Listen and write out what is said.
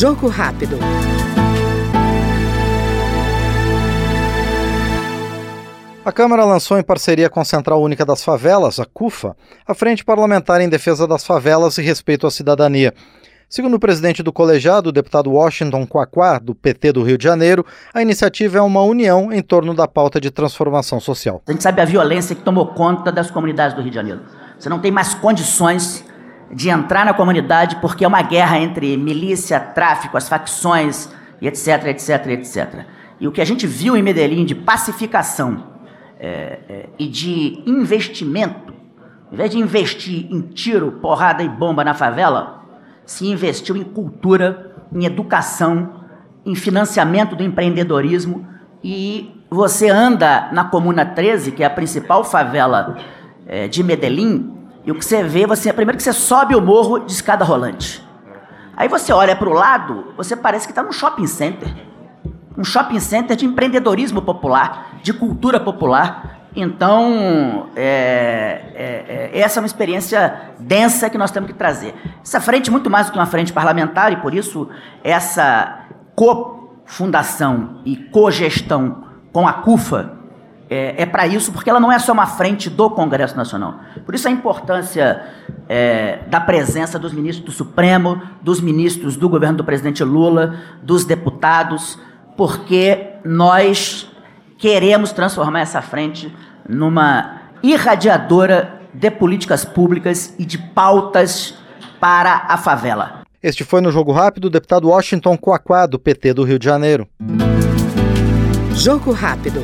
Jogo rápido. A Câmara lançou em parceria com a Central Única das Favelas, a CUFA, a Frente Parlamentar em Defesa das Favelas e Respeito à Cidadania. Segundo o presidente do colegiado, o deputado Washington Quaquá, do PT do Rio de Janeiro, a iniciativa é uma união em torno da pauta de transformação social. A gente sabe a violência que tomou conta das comunidades do Rio de Janeiro. Você não tem mais condições de entrar na comunidade porque é uma guerra entre milícia, tráfico, as facções, etc, etc, etc. E o que a gente viu em Medellín de pacificação é, é, e de investimento, em vez de investir em tiro, porrada e bomba na favela, se investiu em cultura, em educação, em financiamento do empreendedorismo e você anda na Comuna 13, que é a principal favela é, de Medellín, e o que você vê, você primeiro que você sobe o morro de escada rolante. Aí você olha para o lado, você parece que está num shopping center. Um shopping center de empreendedorismo popular, de cultura popular. Então, é, é, é, essa é uma experiência densa que nós temos que trazer. Essa frente, muito mais do que uma frente parlamentar, e por isso essa cofundação e cogestão com a CUFA é, é para isso, porque ela não é só uma frente do Congresso Nacional. Por isso a importância é, da presença dos ministros do Supremo, dos ministros do governo do presidente Lula, dos deputados, porque nós queremos transformar essa frente numa irradiadora de políticas públicas e de pautas para a favela. Este foi no Jogo Rápido o deputado Washington Coaquá, do PT do Rio de Janeiro. Jogo Rápido.